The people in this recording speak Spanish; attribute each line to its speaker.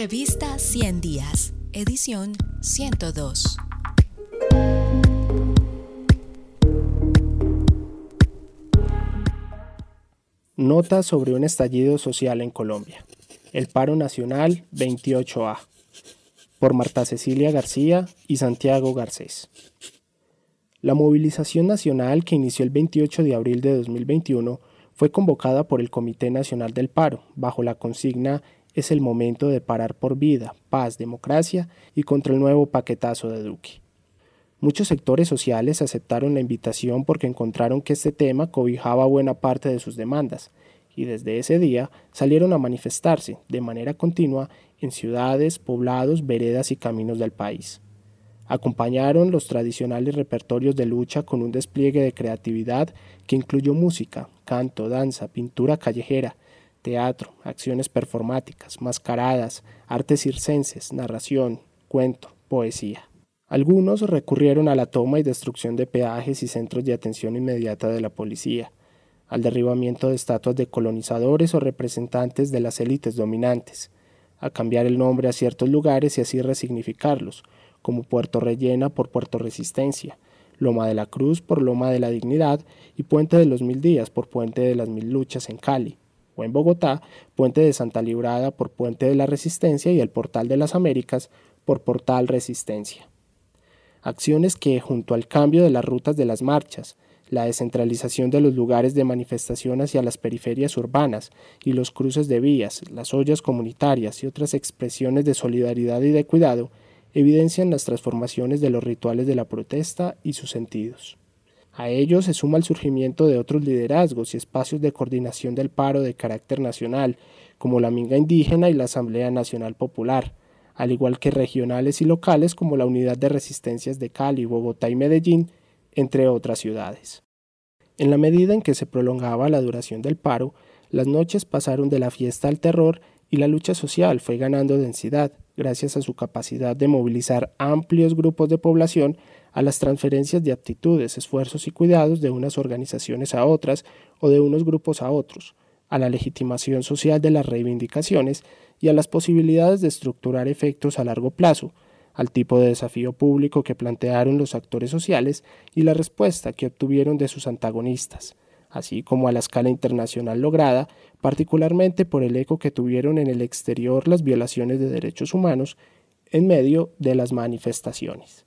Speaker 1: Revista 100 Días, edición 102.
Speaker 2: Nota sobre un estallido social en Colombia. El paro nacional 28A. Por Marta Cecilia García y Santiago Garcés. La movilización nacional que inició el 28 de abril de 2021 fue convocada por el Comité Nacional del Paro, bajo la consigna Es el momento de parar por vida, paz, democracia y contra el nuevo paquetazo de Duque. Muchos sectores sociales aceptaron la invitación porque encontraron que este tema cobijaba buena parte de sus demandas, y desde ese día salieron a manifestarse de manera continua en ciudades, poblados, veredas y caminos del país. Acompañaron los tradicionales repertorios de lucha con un despliegue de creatividad que incluyó música, canto, danza, pintura callejera, teatro, acciones performáticas, mascaradas, artes circenses, narración, cuento, poesía. Algunos recurrieron a la toma y destrucción de peajes y centros de atención inmediata de la policía, al derribamiento de estatuas de colonizadores o representantes de las élites dominantes, a cambiar el nombre a ciertos lugares y así resignificarlos, como Puerto Rellena por Puerto Resistencia, Loma de la Cruz por Loma de la Dignidad y Puente de los Mil Días por Puente de las Mil Luchas en Cali, o en Bogotá, Puente de Santa Librada por Puente de la Resistencia y el Portal de las Américas por Portal Resistencia. Acciones que, junto al cambio de las rutas de las marchas, la descentralización de los lugares de manifestación hacia las periferias urbanas y los cruces de vías, las ollas comunitarias y otras expresiones de solidaridad y de cuidado, evidencian las transformaciones de los rituales de la protesta y sus sentidos. A ello se suma el surgimiento de otros liderazgos y espacios de coordinación del paro de carácter nacional, como la Minga Indígena y la Asamblea Nacional Popular, al igual que regionales y locales como la Unidad de Resistencias de Cali, Bogotá y Medellín, entre otras ciudades. En la medida en que se prolongaba la duración del paro, las noches pasaron de la fiesta al terror y la lucha social fue ganando densidad, gracias a su capacidad de movilizar amplios grupos de población a las transferencias de aptitudes, esfuerzos y cuidados de unas organizaciones a otras o de unos grupos a otros, a la legitimación social de las reivindicaciones y a las posibilidades de estructurar efectos a largo plazo, al tipo de desafío público que plantearon los actores sociales y la respuesta que obtuvieron de sus antagonistas, así como a la escala internacional lograda particularmente por el eco que tuvieron en el exterior las violaciones de derechos humanos en medio de las manifestaciones.